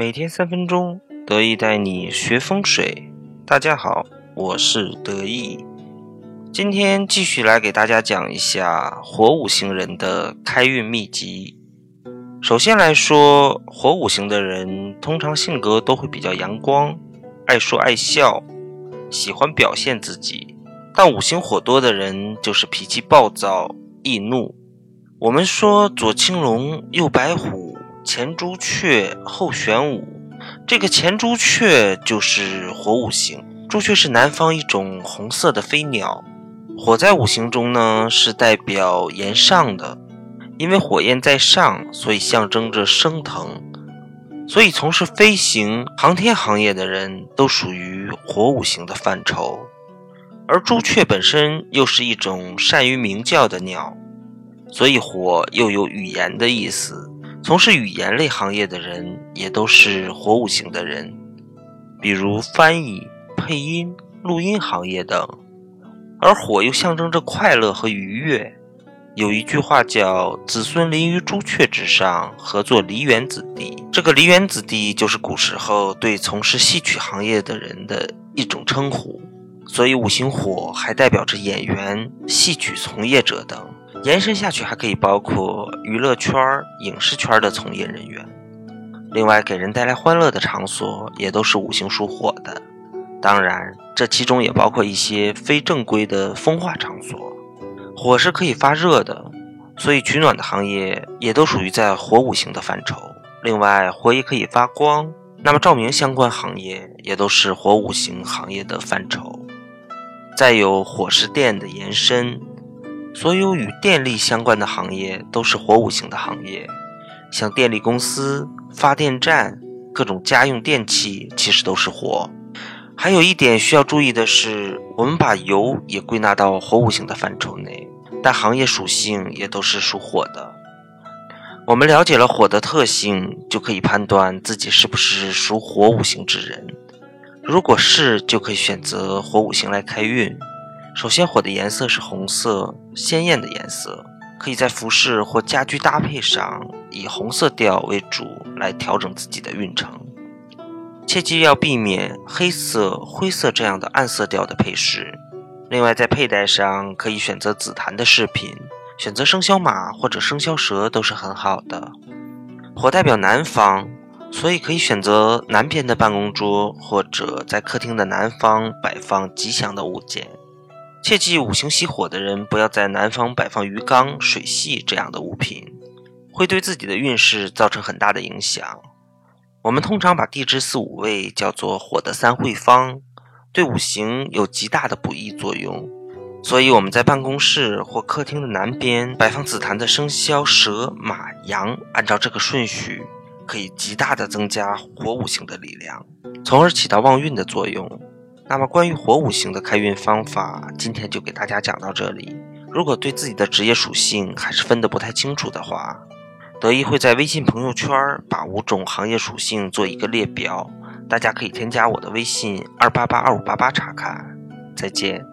每天三分钟，得意带你学风水。大家好，我是得意。今天继续来给大家讲一下火五行人的开运秘籍。首先来说，火五行的人通常性格都会比较阳光，爱说爱笑，喜欢表现自己。但五行火多的人就是脾气暴躁、易怒。我们说左青龙，右白虎，前朱雀，后玄武。这个前朱雀就是火五行。朱雀是南方一种红色的飞鸟。火在五行中呢，是代表炎上的，因为火焰在上，所以象征着升腾。所以从事飞行、航天行业的人都属于火五行的范畴。而朱雀本身又是一种善于鸣叫的鸟。所以火又有语言的意思，从事语言类行业的人也都是火五行的人，比如翻译、配音、录音行业等。而火又象征着快乐和愉悦。有一句话叫“子孙临于朱雀之上，合作梨园子弟”。这个梨园子弟就是古时候对从事戏曲行业的人的一种称呼。所以五行火还代表着演员、戏曲从业者等。延伸下去，还可以包括娱乐圈、影视圈的从业人员。另外，给人带来欢乐的场所也都是五行属火的。当然，这其中也包括一些非正规的风化场所。火是可以发热的，所以取暖的行业也都属于在火五行的范畴。另外，火也可以发光，那么照明相关行业也都是火五行行业的范畴。再有，火是电的延伸。所有与电力相关的行业都是火五行的行业，像电力公司、发电站、各种家用电器，其实都是火。还有一点需要注意的是，我们把油也归纳到火五行的范畴内，但行业属性也都是属火的。我们了解了火的特性，就可以判断自己是不是属火五行之人。如果是，就可以选择火五行来开运。首先，火的颜色是红色，鲜艳的颜色，可以在服饰或家居搭配上以红色调为主来调整自己的运程。切记要避免黑色、灰色这样的暗色调的配饰。另外，在佩戴上可以选择紫檀的饰品，选择生肖马或者生肖蛇都是很好的。火代表南方，所以可以选择南边的办公桌或者在客厅的南方摆放吉祥的物件。切记，五行喜火的人不要在南方摆放鱼缸、水系这样的物品，会对自己的运势造成很大的影响。我们通常把地支四五位叫做火的三会方，对五行有极大的补益作用。所以我们在办公室或客厅的南边摆放紫檀的生肖蛇、马、羊，按照这个顺序，可以极大的增加火五行的力量，从而起到旺运的作用。那么，关于火五行的开运方法，今天就给大家讲到这里。如果对自己的职业属性还是分得不太清楚的话，德一会在微信朋友圈把五种行业属性做一个列表，大家可以添加我的微信二八八二五八八查看。再见。